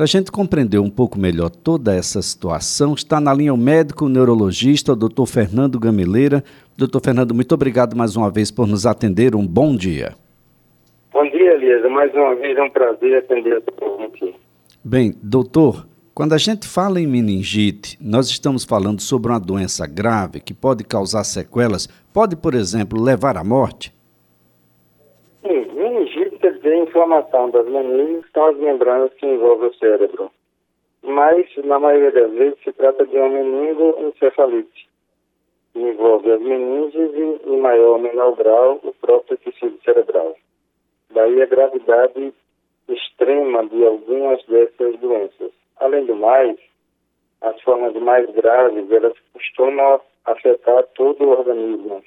Para a gente compreender um pouco melhor toda essa situação, está na linha o médico neurologista, doutor Fernando Gameleira. Doutor Fernando, muito obrigado mais uma vez por nos atender. Um bom dia. Bom dia, Elisa. Mais uma vez é um prazer atender a todos aqui. Bem, doutor, quando a gente fala em meningite, nós estamos falando sobre uma doença grave que pode causar sequelas, pode, por exemplo, levar à morte? Dizer inflamação das meninges, que são as membranas que envolvem o cérebro. Mas, na maioria das vezes, se trata de uma meningoencefalite, que envolve as meninges e, em maior ou menor grau, o próprio tecido cerebral. Daí a gravidade extrema de algumas dessas doenças. Além do mais, as formas mais graves, elas costumam afetar todo o organismo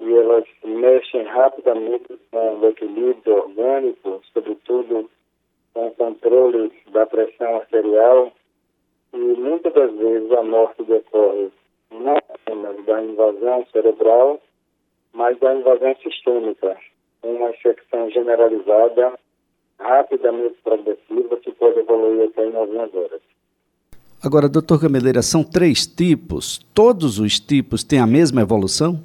e elas mexem rapidamente com o equilíbrio orgânico, sobretudo com o controle da pressão arterial e muitas das vezes a morte decorre não apenas da invasão cerebral, mas da invasão sistêmica, uma infecção generalizada rapidamente progressiva que pode evoluir até em algumas horas. Agora, doutor Cameleira, são três tipos. Todos os tipos têm a mesma evolução?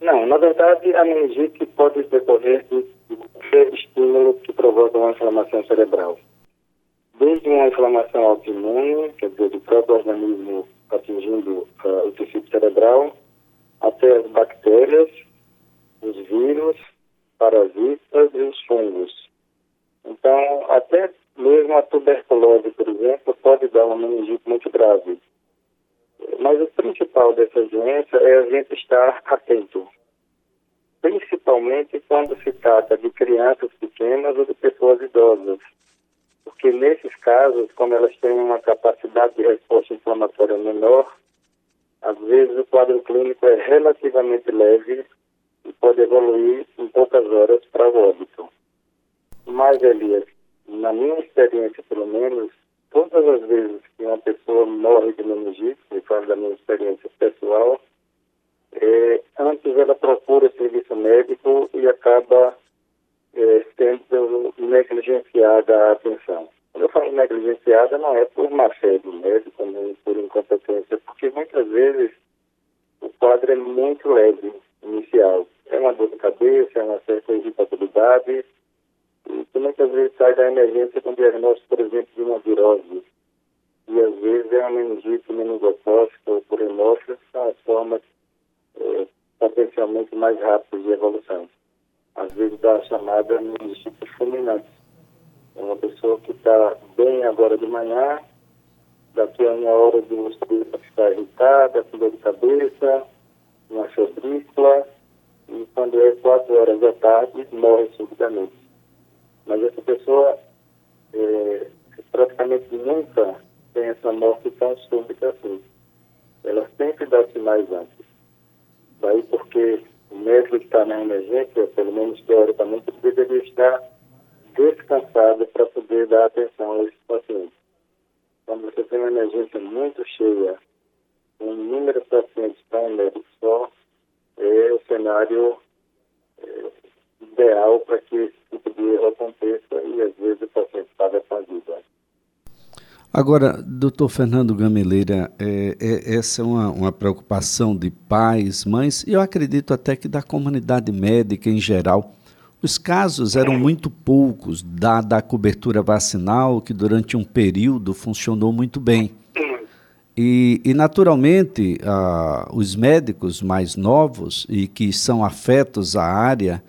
Não, na verdade, a meningite pode decorrer de qualquer estímulo que provoca uma inflamação cerebral. Desde uma inflamação autoimune, quer dizer, do próprio organismo atingindo uh, o tecido cerebral, até as bactérias, os vírus, parasitas e os fungos. Então, até mesmo a tuberculose, por exemplo, pode dar uma meningite muito grave. Mas o principal dessa doença é a gente estar atento, principalmente quando se trata de crianças pequenas ou de pessoas idosas. Porque nesses casos, como elas têm uma capacidade de resposta inflamatória menor, às vezes o quadro clínico é relativamente leve e pode evoluir em poucas horas para o óbito. Mas, Elias, na minha experiência, pelo menos, todas as vezes que uma pessoa morre de meningite, falo da minha experiência pessoal, é, antes ela procura serviço médico e acaba é, sendo negligenciada a atenção. Quando eu falo negligenciada, não é por má fé do médico, nem por incompetência, porque muitas vezes o quadro é muito leve inicial é uma dor de cabeça, é uma certa irritabilidade, e muitas vezes sai da emergência com diagnóstico, por exemplo, de uma virose. E às vezes é uma meningite meningocócica ou por hemófilos, são as formas é, potencialmente mais rápidas de evolução. Às vezes dá a chamada meningite fulminante. É uma pessoa que está bem agora de manhã, daqui a uma hora do estudo ficar irritada, com dor de cabeça, uma febrícula, e quando é quatro horas da tarde, morre subitamente. Mas essa pessoa é, praticamente nunca tem essa morte tão súbita assim. Ela sempre dá sinais antes. Daí porque o médico que está na emergência, pelo menos teoricamente, deveria estar descansado para poder dar atenção a esses pacientes. Quando você tem uma emergência muito cheia, com inúmeros pacientes para um médico só, é o cenário é, ideal para que esse tipo de erro aconteça e às vezes o paciente com a vida. Agora, doutor Fernando Gameleira, é, é, essa é uma, uma, preocupação de pais, mães, e eu acredito até que da comunidade médica em geral. Os casos eram muito poucos, dada a cobertura vacinal, que durante um período funcionou muito bem. E, e naturalmente, ah, os médicos mais novos e que são afetos à área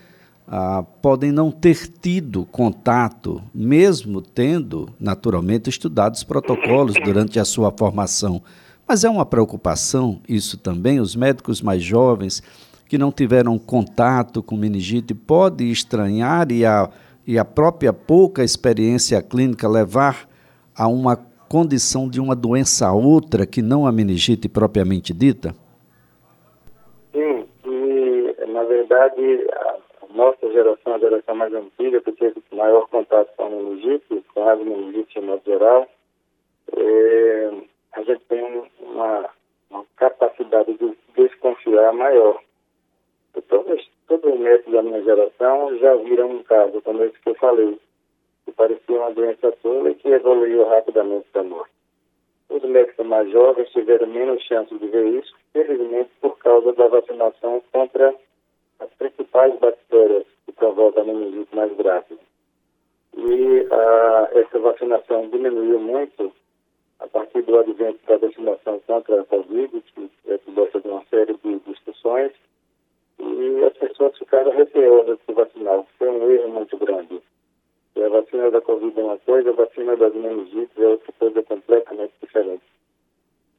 ah, podem não ter tido contato, mesmo tendo, naturalmente, estudado os protocolos durante a sua formação. Mas é uma preocupação isso também, os médicos mais jovens que não tiveram contato com meningite podem estranhar e a, e a própria pouca experiência clínica levar a uma condição de uma doença outra que não a meningite propriamente dita? Sim, e na verdade a nossa geração, a geração mais antiga, que teve maior contato com a meningite, com a meningite em modo geral, é, a gente tem uma, uma, capacidade de desconfiar maior. Todos, todos os médicos da minha geração já viram um caso como esse que eu falei. O parecia uma doença tola e que evoluiu rapidamente para morte. Os médicos mais jovens tiveram menos chance de ver isso, felizmente por causa da vacinação contra as principais bactérias que provocam meningite mais grave. E essa vacinação diminuiu muito a partir do advento da vacinação contra a Covid, que é gosta de uma série de discussões, e as pessoas ficaram receosas de se vacinar. Foi um erro muito grande. E a vacina da Covid é uma coisa, a vacina das meningites é outra coisa completamente diferente.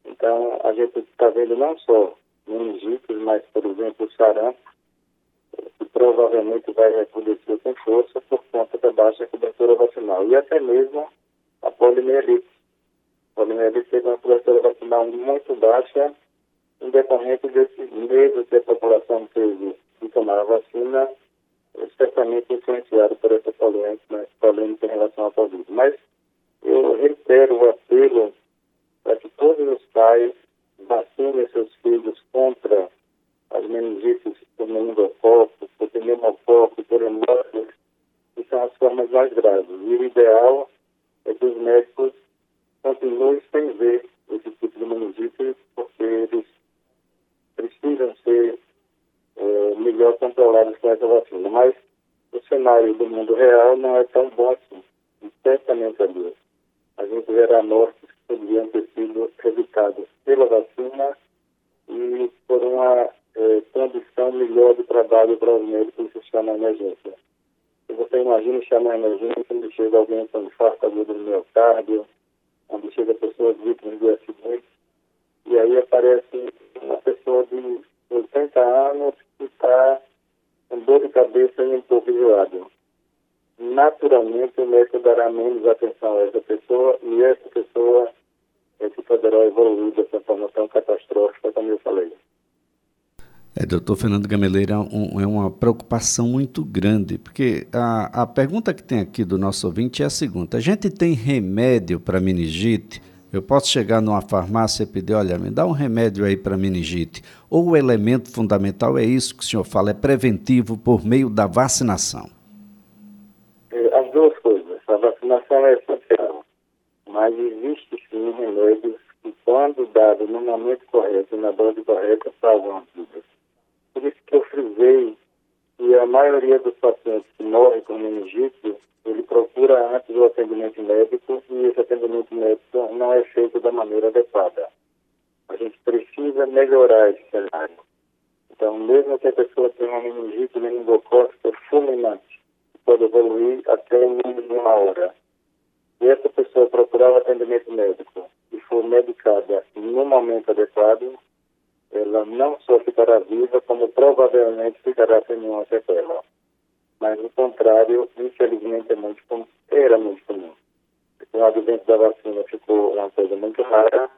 Então, a gente está vendo não só meningites, mas, por exemplo, o sarampo, que provavelmente vai recrudescer com força por conta da baixa cobertura vacinal. E até mesmo a poliomielite. A poliomielite teve uma cobertura vacinal muito baixa em decorrente desse medo que a população teve de tomar a vacina, certamente influenciado por essa polêmica, né, polêmica em relação à Covid. Mas eu reitero o apelo para que todos os pais vacinem seus filhos contra as meningites por meningococo, por pneumococo, por hemófilos, que são as formas mais graves. E o ideal é que os médicos continuem sem ver esse tipo de meningite, porque eles precisam ser é, melhor controlados com essa vacina. Mas o cenário do mundo real não é tão bom assim. E certamente ali a gente verá mortes que poderiam ter sido evitadas pela vacina e por uma é, condição melhor de trabalho para os médicos que chamam emergência. Você imagina chamar emergência, onde chega alguém com infarto agudo no miocárdio, onde chega pessoas vítimas de acidentes, e aí aparece uma pessoa de 80 anos que está com dor de cabeça e um pouco enjoado. Naturalmente, o médico dará menos atenção a essa pessoa e essa pessoa é que poderá evoluir dessa forma tão catastrófica como eu falei. É, doutor Fernando Gameleira, um, é uma preocupação muito grande, porque a, a pergunta que tem aqui do nosso ouvinte é a seguinte: a gente tem remédio para meningite? Eu posso chegar numa farmácia e pedir, olha, me dá um remédio aí para meningite. Ou o elemento fundamental é isso que o senhor fala, é preventivo por meio da vacinação? É, as duas coisas. A vacinação é essencial, mas existe sim remédios que, quando dado no momento correto na dose correta, salvam vidas. Por isso que eu frisei que a maioria dos pacientes que morrem com meningite ele procura antes o atendimento médico e esse atendimento médico não é feito da maneira adequada. A gente precisa melhorar esse cenário. Então, mesmo que a pessoa tenha uma meningite meningocócica fulminante, pode evoluir até mínimo de uma hora, e essa pessoa procurar o atendimento médico e for medicada no momento adequado, ela não só ficará viva, como provavelmente ficará sem nenhuma sequela mas o contrário, infelizmente, é muito comum, era muito comum. Com o advento da vacina ficou uma coisa muito rara,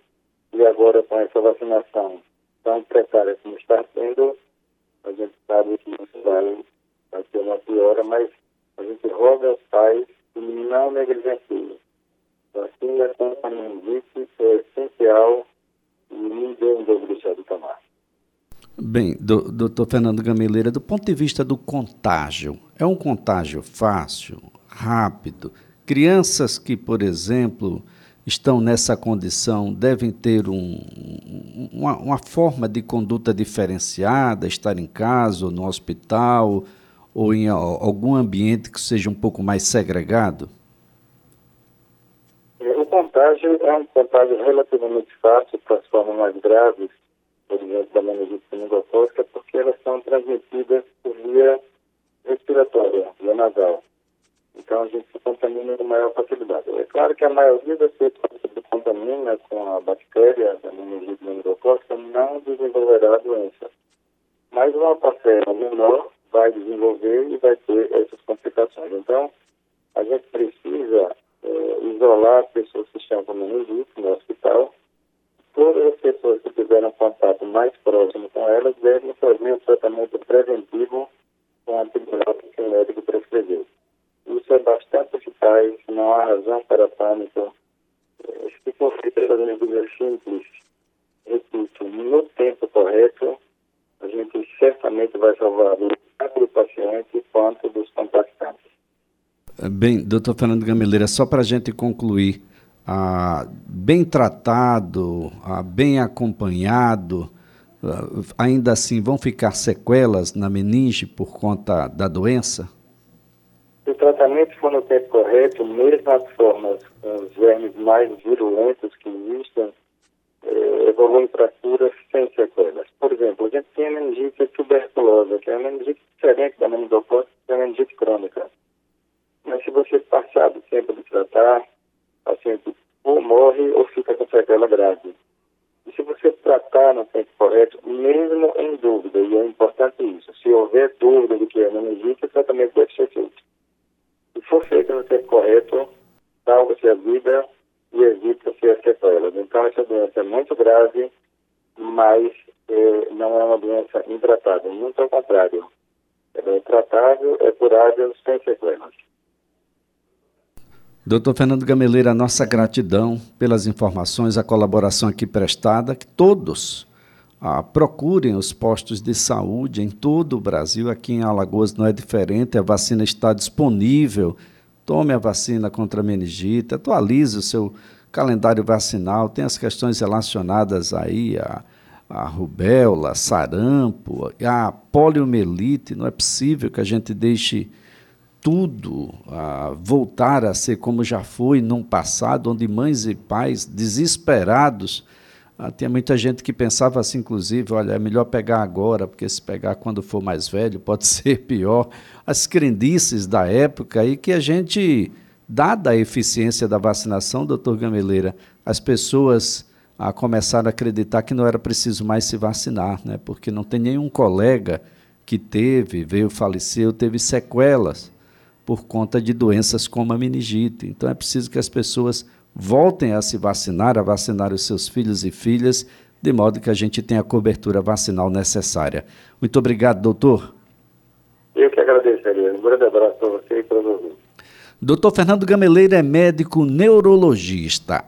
e agora com essa vacinação tão precária como está sendo, a gente sabe que isso vai, vai uma piora, mas a gente roga aos pais que não negligenciem. Vacina contra meningite é essencial e. Bem, do, doutor Fernando Gameleira, do ponto de vista do contágio, é um contágio fácil, rápido? Crianças que, por exemplo, estão nessa condição devem ter um, uma, uma, forma de conduta diferenciada, estar em casa ou no hospital ou em algum ambiente que seja um pouco mais segregado? Contágio é um contágio relativamente fácil para as formas mais graves por exemplo, da meningite meningocócica, porque elas são transmitidas por via respiratória, via nasal. Então a gente se contamina com maior facilidade. É claro que a maioria das pessoas que se contamina com a bactéria da meningite meningocócica não desenvolverá a doença. Mas uma parcela menor vai desenvolver e vai ter essas complicações. Então, a gente precisa é, isolar pessoas que estão com meningite no hospital. Todas as pessoas que tiveram contato mais próximo com elas devem fazer o tratamento preventivo com antibiótico que o médico prescreveu. Isso é bastante eficaz, não há razão para pânico. Eh, se for feita essa medida simples, repito, no tempo correto, a gente certamente vai salvar tanto do paciente quanto dos contactantes. Bem, doutor Fernando Gameleira, só para a gente concluir, ah, bem tratado, ah, bem acompanhado, ah, ainda assim vão ficar sequelas na meninge por conta da doença? Se o tratamento for no tempo correto, mesmo as formas, os vermes mais virulentos que existem, eh, evoluem para curas sem sequelas. Por exemplo, a gente tem a meningite tuberculosa, que é uma meningite diferente da meningocose, que é a meningite crônica. Mas se você passar do tempo de tratar, o paciente ou morre ou fica com sequela grave. E se você tratar no tempo correto, mesmo em dúvida, e é importante isso, se houver dúvida de que é meningite, o tratamento deve ser feito. Se for feito no tempo correto, salva-se a vida e evita-se as sequelas. Então, essa doença é muito grave, mas eh, não é uma doença intratável. Muito ao contrário. Ela é tratável, é curável, sem sequelas. Doutor Fernando Gameleira, nossa gratidão pelas informações, a colaboração aqui prestada, que todos ah, procurem os postos de saúde em todo o Brasil, aqui em Alagoas não é diferente, a vacina está disponível, tome a vacina contra a meningite, atualize o seu calendário vacinal, tem as questões relacionadas aí a, a rubéola, sarampo, a poliomielite, não é possível que a gente deixe tudo a voltar a ser como já foi num passado, onde mães e pais desesperados. Ah, tinha muita gente que pensava assim, inclusive, olha, é melhor pegar agora, porque se pegar quando for mais velho pode ser pior. As crendices da época e que a gente, dada a eficiência da vacinação, doutor Gameleira, as pessoas a começaram a acreditar que não era preciso mais se vacinar, né? porque não tem nenhum colega que teve, veio faleceu, teve sequelas por conta de doenças como a meningite. Então é preciso que as pessoas voltem a se vacinar, a vacinar os seus filhos e filhas, de modo que a gente tenha a cobertura vacinal necessária. Muito obrigado, doutor. Eu que agradeço, Elias. Um grande abraço para você e para os ouvintes. Doutor Fernando Gameleira é médico neurologista.